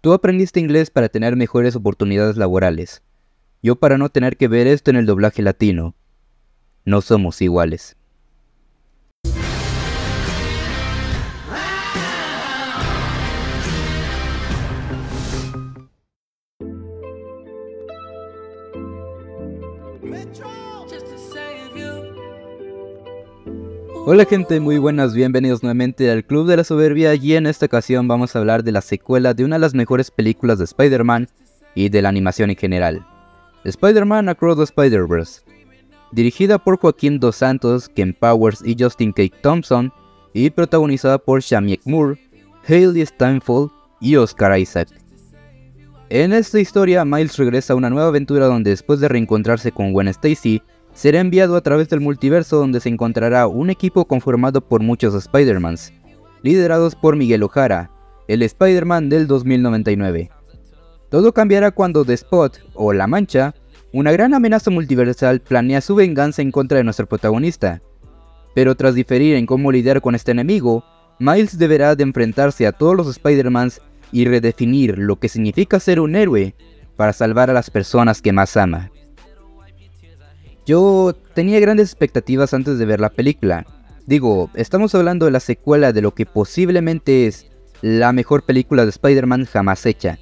Tú aprendiste inglés para tener mejores oportunidades laborales. Yo para no tener que ver esto en el doblaje latino. No somos iguales. Hola gente, muy buenas, bienvenidos nuevamente al Club de la Soberbia y en esta ocasión vamos a hablar de la secuela de una de las mejores películas de Spider-Man y de la animación en general. Spider-Man Across the Spider-Verse. Dirigida por Joaquín Dos Santos, Ken Powers y Justin K. Thompson y protagonizada por Shamiek Moore, Hailey Steinfeld y Oscar Isaac. En esta historia, Miles regresa a una nueva aventura donde después de reencontrarse con Gwen Stacy, será enviado a través del multiverso donde se encontrará un equipo conformado por muchos Spider-Mans, liderados por Miguel Ojara, el Spider-Man del 2099. Todo cambiará cuando The Spot, o La Mancha, una gran amenaza multiversal planea su venganza en contra de nuestro protagonista. Pero tras diferir en cómo lidiar con este enemigo, Miles deberá de enfrentarse a todos los Spider-Mans y redefinir lo que significa ser un héroe para salvar a las personas que más ama. Yo tenía grandes expectativas antes de ver la película. Digo, estamos hablando de la secuela de lo que posiblemente es la mejor película de Spider-Man jamás hecha.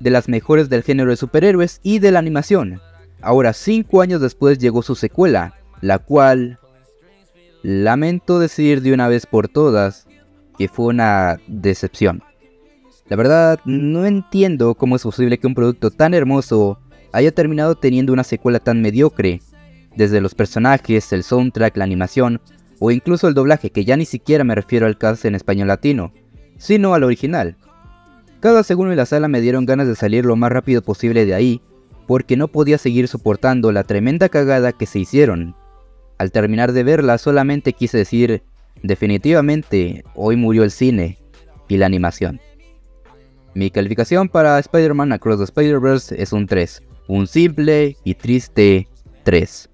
De las mejores del género de superhéroes y de la animación. Ahora, cinco años después llegó su secuela, la cual... Lamento decir de una vez por todas que fue una decepción. La verdad, no entiendo cómo es posible que un producto tan hermoso haya terminado teniendo una secuela tan mediocre desde los personajes, el soundtrack, la animación o incluso el doblaje, que ya ni siquiera me refiero al cast en español latino, sino al original. Cada segundo en la sala me dieron ganas de salir lo más rápido posible de ahí, porque no podía seguir soportando la tremenda cagada que se hicieron. Al terminar de verla solamente quise decir, definitivamente, hoy murió el cine y la animación. Mi calificación para Spider-Man Across the Spider-Verse es un 3, un simple y triste 3.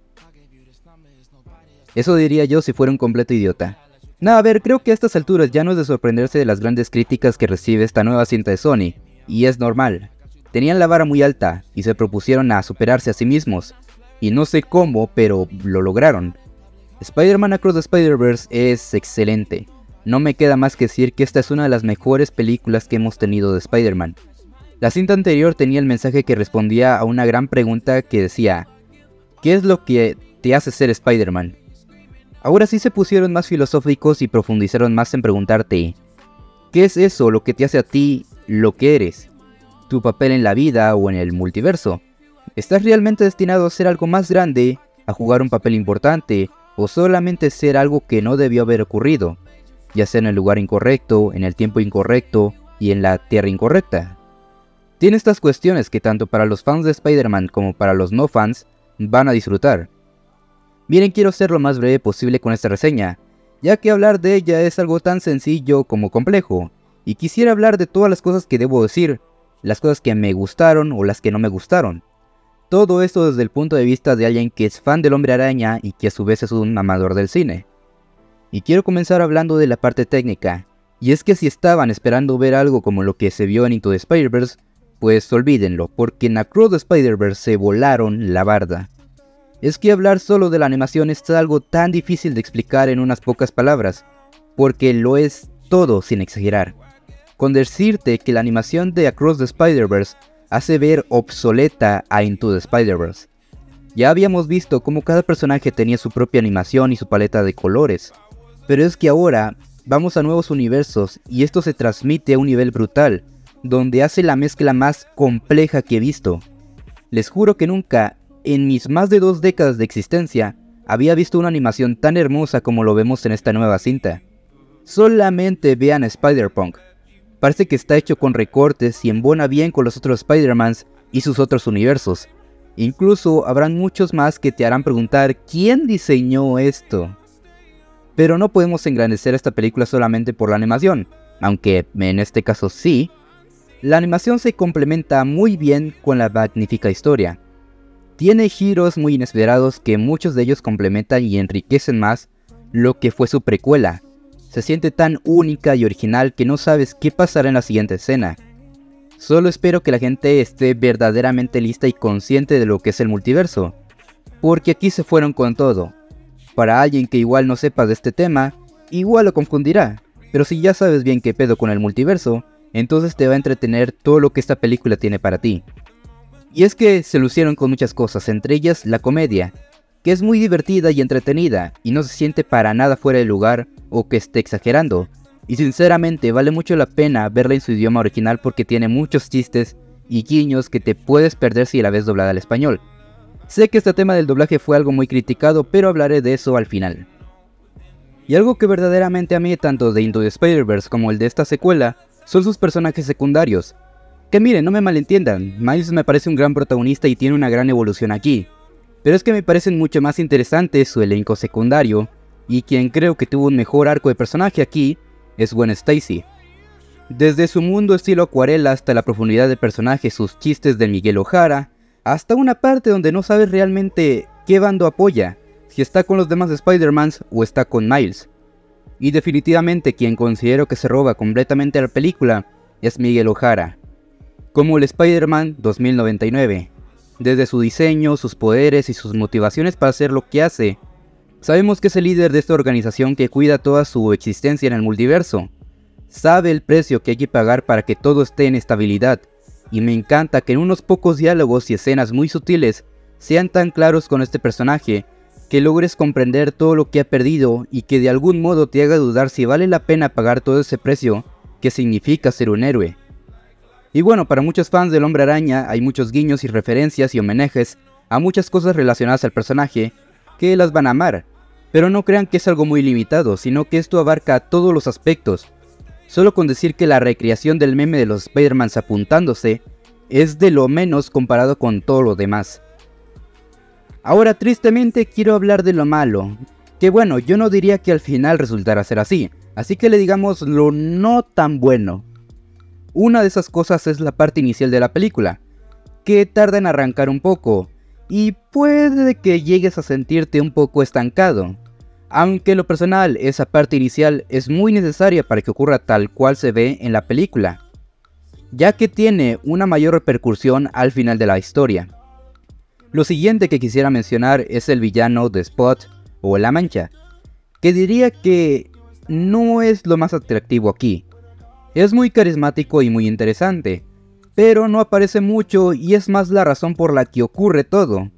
Eso diría yo si fuera un completo idiota. Nada, a ver, creo que a estas alturas ya no es de sorprenderse de las grandes críticas que recibe esta nueva cinta de Sony, y es normal. Tenían la vara muy alta y se propusieron a superarse a sí mismos, y no sé cómo, pero lo lograron. Spider-Man Across the Spider-Verse es excelente. No me queda más que decir que esta es una de las mejores películas que hemos tenido de Spider-Man. La cinta anterior tenía el mensaje que respondía a una gran pregunta que decía, ¿qué es lo que te hace ser Spider-Man? Ahora sí se pusieron más filosóficos y profundizaron más en preguntarte, ¿qué es eso lo que te hace a ti lo que eres? ¿Tu papel en la vida o en el multiverso? ¿Estás realmente destinado a ser algo más grande, a jugar un papel importante, o solamente ser algo que no debió haber ocurrido, ya sea en el lugar incorrecto, en el tiempo incorrecto y en la tierra incorrecta? Tiene estas cuestiones que tanto para los fans de Spider-Man como para los no fans van a disfrutar. Miren, quiero ser lo más breve posible con esta reseña, ya que hablar de ella es algo tan sencillo como complejo, y quisiera hablar de todas las cosas que debo decir, las cosas que me gustaron o las que no me gustaron. Todo esto desde el punto de vista de alguien que es fan del hombre araña y que a su vez es un amador del cine. Y quiero comenzar hablando de la parte técnica, y es que si estaban esperando ver algo como lo que se vio en Into the Spider-Verse, pues olvídenlo, porque en Across the Spider-Verse se volaron la barda es que hablar solo de la animación es algo tan difícil de explicar en unas pocas palabras, porque lo es todo sin exagerar. Con decirte que la animación de Across the Spider-Verse hace ver obsoleta a Into the Spider-Verse. Ya habíamos visto cómo cada personaje tenía su propia animación y su paleta de colores, pero es que ahora vamos a nuevos universos y esto se transmite a un nivel brutal, donde hace la mezcla más compleja que he visto. Les juro que nunca en mis más de dos décadas de existencia, había visto una animación tan hermosa como lo vemos en esta nueva cinta. Solamente vean Spider-Punk. Parece que está hecho con recortes y embona bien con los otros Spider-Mans y sus otros universos. Incluso habrán muchos más que te harán preguntar quién diseñó esto. Pero no podemos engrandecer esta película solamente por la animación, aunque en este caso sí. La animación se complementa muy bien con la magnífica historia. Tiene giros muy inesperados que muchos de ellos complementan y enriquecen más lo que fue su precuela. Se siente tan única y original que no sabes qué pasará en la siguiente escena. Solo espero que la gente esté verdaderamente lista y consciente de lo que es el multiverso, porque aquí se fueron con todo. Para alguien que igual no sepa de este tema, igual lo confundirá, pero si ya sabes bien qué pedo con el multiverso, entonces te va a entretener todo lo que esta película tiene para ti. Y es que se lucieron con muchas cosas, entre ellas la comedia, que es muy divertida y entretenida, y no se siente para nada fuera de lugar o que esté exagerando. Y sinceramente vale mucho la pena verla en su idioma original porque tiene muchos chistes y guiños que te puedes perder si la ves doblada al español. Sé que este tema del doblaje fue algo muy criticado, pero hablaré de eso al final. Y algo que verdaderamente a mí tanto de Into the Spider-Verse como el de esta secuela son sus personajes secundarios. Que miren, no me malentiendan, Miles me parece un gran protagonista y tiene una gran evolución aquí, pero es que me parecen mucho más interesantes su elenco secundario, y quien creo que tuvo un mejor arco de personaje aquí es Gwen Stacy. Desde su mundo estilo acuarela hasta la profundidad de personaje, sus chistes de Miguel Ojara, hasta una parte donde no sabes realmente qué bando apoya, si está con los demás Spider-Mans o está con Miles. Y definitivamente quien considero que se roba completamente la película es Miguel Ojara, como el Spider-Man 2099, desde su diseño, sus poderes y sus motivaciones para hacer lo que hace. Sabemos que es el líder de esta organización que cuida toda su existencia en el multiverso. Sabe el precio que hay que pagar para que todo esté en estabilidad, y me encanta que en unos pocos diálogos y escenas muy sutiles sean tan claros con este personaje, que logres comprender todo lo que ha perdido y que de algún modo te haga dudar si vale la pena pagar todo ese precio que significa ser un héroe. Y bueno, para muchos fans del Hombre Araña hay muchos guiños y referencias y homenajes a muchas cosas relacionadas al personaje que las van a amar, pero no crean que es algo muy limitado, sino que esto abarca todos los aspectos. Solo con decir que la recreación del meme de los Spider-Mans apuntándose es de lo menos comparado con todo lo demás. Ahora tristemente quiero hablar de lo malo, que bueno, yo no diría que al final resultara ser así, así que le digamos lo no tan bueno. Una de esas cosas es la parte inicial de la película, que tarda en arrancar un poco, y puede que llegues a sentirte un poco estancado. Aunque lo personal, esa parte inicial es muy necesaria para que ocurra tal cual se ve en la película, ya que tiene una mayor repercusión al final de la historia. Lo siguiente que quisiera mencionar es el villano de Spot o La Mancha, que diría que no es lo más atractivo aquí, es muy carismático y muy interesante, pero no aparece mucho y es más la razón por la que ocurre todo,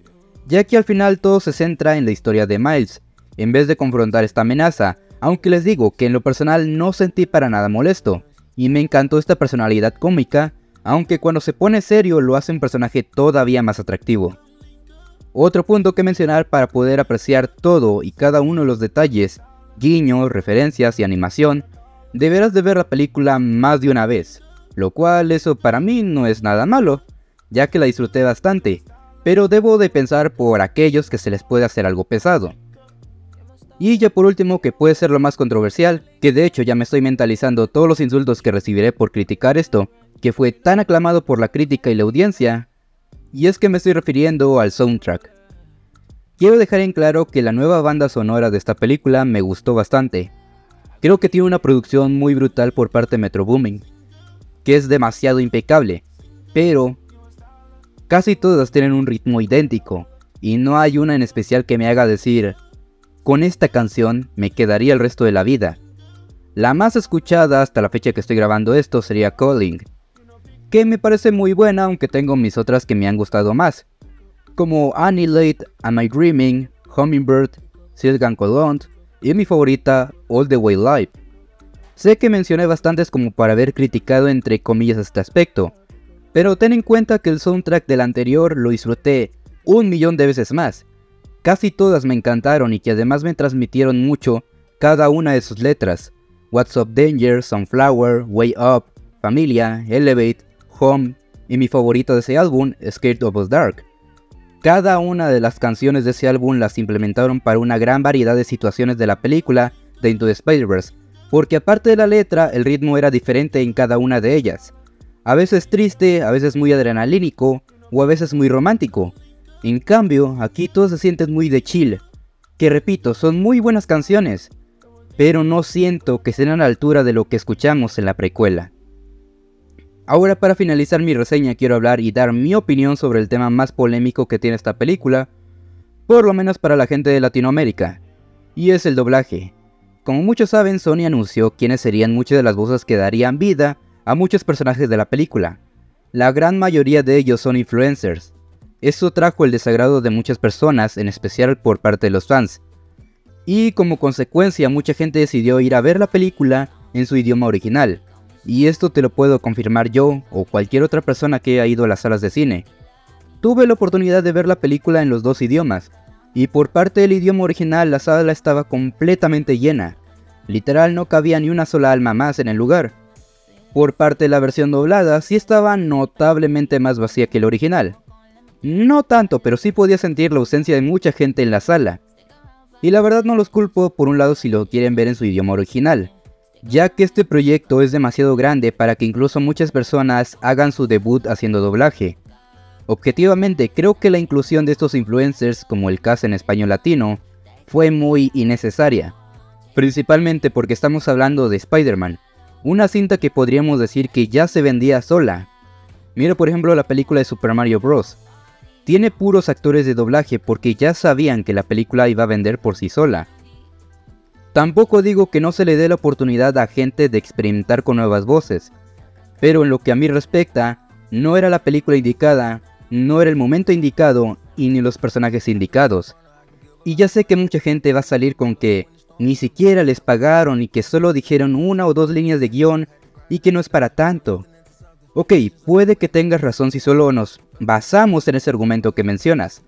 ya que al final todo se centra en la historia de Miles, en vez de confrontar esta amenaza, aunque les digo que en lo personal no sentí para nada molesto, y me encantó esta personalidad cómica, aunque cuando se pone serio lo hace un personaje todavía más atractivo. Otro punto que mencionar para poder apreciar todo y cada uno de los detalles, guiños, referencias y animación, deberás de ver la película más de una vez, lo cual eso para mí no es nada malo, ya que la disfruté bastante, pero debo de pensar por aquellos que se les puede hacer algo pesado. Y ya por último que puede ser lo más controversial, que de hecho ya me estoy mentalizando todos los insultos que recibiré por criticar esto, que fue tan aclamado por la crítica y la audiencia, y es que me estoy refiriendo al soundtrack. Quiero dejar en claro que la nueva banda sonora de esta película me gustó bastante, Creo que tiene una producción muy brutal por parte de Metro Booming, que es demasiado impecable, pero casi todas tienen un ritmo idéntico, y no hay una en especial que me haga decir, con esta canción me quedaría el resto de la vida. La más escuchada hasta la fecha que estoy grabando esto sería Calling, que me parece muy buena aunque tengo mis otras que me han gustado más, como Annihilate, Am I Dreaming, Hummingbird, Silgan Colont, y mi favorita, All the Way Live. Sé que mencioné bastantes como para haber criticado entre comillas este aspecto, pero ten en cuenta que el soundtrack del anterior lo disfruté un millón de veces más. Casi todas me encantaron y que además me transmitieron mucho cada una de sus letras. What's Up Danger, Sunflower, Way Up, Familia, Elevate, Home y mi favorito de ese álbum, Scared of the Dark. Cada una de las canciones de ese álbum las implementaron para una gran variedad de situaciones de la película de Into the Spider-Verse, porque aparte de la letra, el ritmo era diferente en cada una de ellas. A veces triste, a veces muy adrenalínico o a veces muy romántico. En cambio, aquí todo se siente muy de chill, que repito, son muy buenas canciones, pero no siento que sean a la altura de lo que escuchamos en la precuela. Ahora para finalizar mi reseña quiero hablar y dar mi opinión sobre el tema más polémico que tiene esta película, por lo menos para la gente de Latinoamérica, y es el doblaje. Como muchos saben, Sony anunció quiénes serían muchas de las voces que darían vida a muchos personajes de la película. La gran mayoría de ellos son influencers. Esto trajo el desagrado de muchas personas, en especial por parte de los fans. Y como consecuencia mucha gente decidió ir a ver la película en su idioma original. Y esto te lo puedo confirmar yo o cualquier otra persona que haya ido a las salas de cine. Tuve la oportunidad de ver la película en los dos idiomas, y por parte del idioma original la sala estaba completamente llena. Literal no cabía ni una sola alma más en el lugar. Por parte de la versión doblada sí estaba notablemente más vacía que el original. No tanto, pero sí podía sentir la ausencia de mucha gente en la sala. Y la verdad no los culpo por un lado si lo quieren ver en su idioma original, ya que este proyecto es demasiado grande para que incluso muchas personas hagan su debut haciendo doblaje. Objetivamente, creo que la inclusión de estos influencers como el caso en español latino fue muy innecesaria, principalmente porque estamos hablando de Spider-Man, una cinta que podríamos decir que ya se vendía sola. Mira por ejemplo la película de Super Mario Bros. Tiene puros actores de doblaje porque ya sabían que la película iba a vender por sí sola. Tampoco digo que no se le dé la oportunidad a gente de experimentar con nuevas voces, pero en lo que a mí respecta, no era la película indicada, no era el momento indicado y ni los personajes indicados. Y ya sé que mucha gente va a salir con que ni siquiera les pagaron y que solo dijeron una o dos líneas de guion y que no es para tanto. Ok, puede que tengas razón si solo nos basamos en ese argumento que mencionas,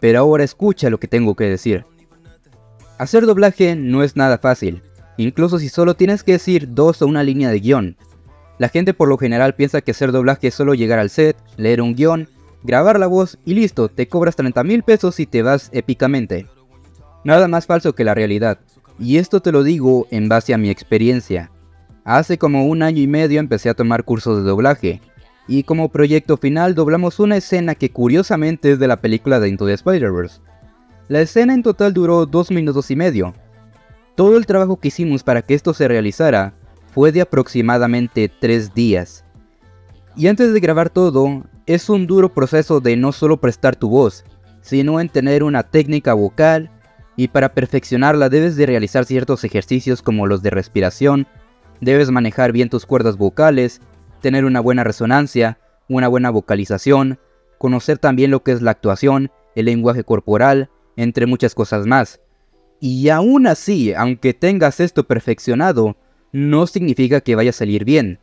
pero ahora escucha lo que tengo que decir. Hacer doblaje no es nada fácil, incluso si solo tienes que decir dos o una línea de guion. La gente por lo general piensa que hacer doblaje es solo llegar al set, leer un guion, grabar la voz y listo, te cobras 30 mil pesos y te vas épicamente. Nada más falso que la realidad. Y esto te lo digo en base a mi experiencia. Hace como un año y medio empecé a tomar cursos de doblaje, y como proyecto final doblamos una escena que curiosamente es de la película de Into the Spider-Verse. La escena en total duró dos minutos y medio. Todo el trabajo que hicimos para que esto se realizara fue de aproximadamente tres días. Y antes de grabar todo, es un duro proceso de no solo prestar tu voz, sino en tener una técnica vocal y para perfeccionarla debes de realizar ciertos ejercicios como los de respiración, debes manejar bien tus cuerdas vocales, tener una buena resonancia, una buena vocalización, conocer también lo que es la actuación, el lenguaje corporal, entre muchas cosas más. Y aún así, aunque tengas esto perfeccionado, no significa que vaya a salir bien,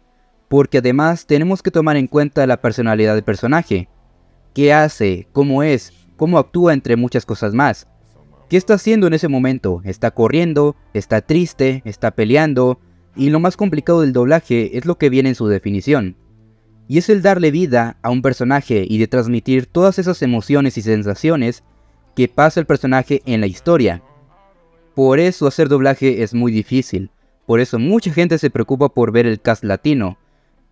porque además tenemos que tomar en cuenta la personalidad del personaje, qué hace, cómo es, cómo actúa entre muchas cosas más. ¿Qué está haciendo en ese momento? ¿Está corriendo? ¿Está triste? ¿Está peleando? Y lo más complicado del doblaje es lo que viene en su definición. Y es el darle vida a un personaje y de transmitir todas esas emociones y sensaciones que pasa el personaje en la historia. Por eso hacer doblaje es muy difícil. Por eso mucha gente se preocupa por ver el cast latino.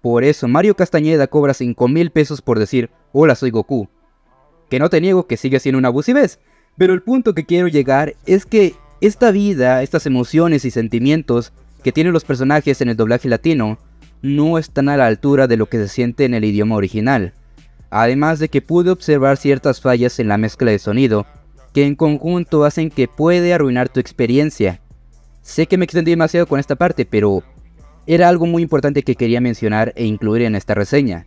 Por eso Mario Castañeda cobra 5 mil pesos por decir, hola soy Goku. Que no te niego que sigue siendo una abusivez, pero el punto que quiero llegar es que esta vida, estas emociones y sentimientos que tienen los personajes en el doblaje latino no están a la altura de lo que se siente en el idioma original. Además de que pude observar ciertas fallas en la mezcla de sonido que en conjunto hacen que puede arruinar tu experiencia. Sé que me extendí demasiado con esta parte, pero era algo muy importante que quería mencionar e incluir en esta reseña.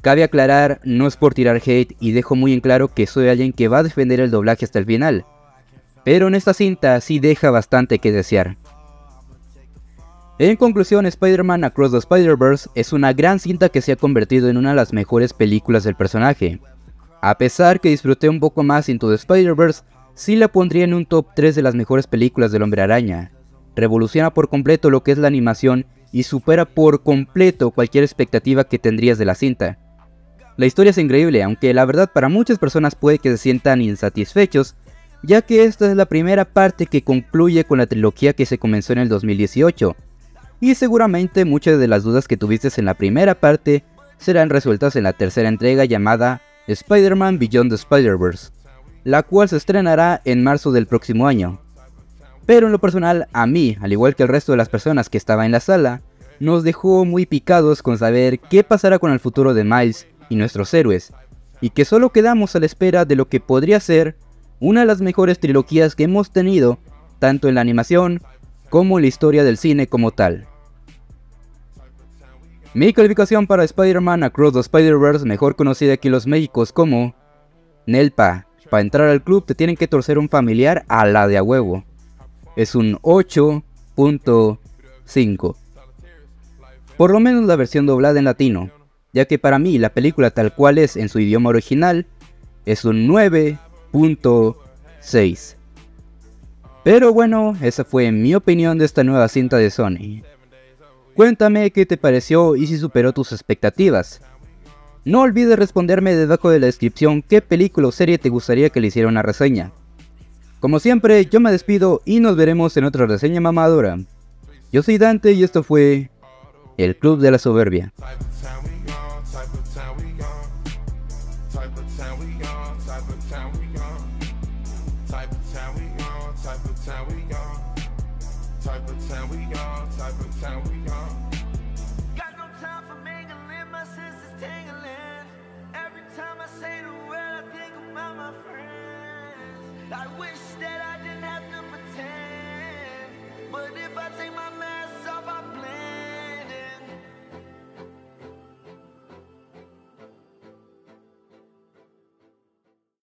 Cabe aclarar, no es por tirar hate y dejo muy en claro que soy alguien que va a defender el doblaje hasta el final. Pero en esta cinta sí deja bastante que desear. En conclusión, Spider-Man Across the Spider-Verse es una gran cinta que se ha convertido en una de las mejores películas del personaje. A pesar que disfruté un poco más Into the Spider-Verse, sí la pondría en un top 3 de las mejores películas del Hombre Araña. Revoluciona por completo lo que es la animación y supera por completo cualquier expectativa que tendrías de la cinta. La historia es increíble, aunque la verdad para muchas personas puede que se sientan insatisfechos, ya que esta es la primera parte que concluye con la trilogía que se comenzó en el 2018. Y seguramente muchas de las dudas que tuviste en la primera parte serán resueltas en la tercera entrega llamada Spider-Man Beyond the Spider-Verse, la cual se estrenará en marzo del próximo año. Pero en lo personal, a mí, al igual que el resto de las personas que estaban en la sala, nos dejó muy picados con saber qué pasará con el futuro de Miles y nuestros héroes, y que solo quedamos a la espera de lo que podría ser una de las mejores trilogías que hemos tenido, tanto en la animación como en la historia del cine como tal. Mi calificación para Spider-Man Across the Spider-Verse, mejor conocida aquí en los Méxicos como Nelpa. Para entrar al club te tienen que torcer un familiar a la de a huevo. Es un 8.5. Por lo menos la versión doblada en latino, ya que para mí la película tal cual es en su idioma original es un 9.6. Pero bueno, esa fue mi opinión de esta nueva cinta de Sony. Cuéntame qué te pareció y si superó tus expectativas. No olvides responderme debajo de la descripción qué película o serie te gustaría que le hiciera una reseña. Como siempre, yo me despido y nos veremos en otra reseña mamadora. Yo soy Dante y esto fue El Club de la Soberbia. Type of town we on, type of town we on. Got no time for mingling, my senses tingling. Every time I say the word, I think about my friends. I wish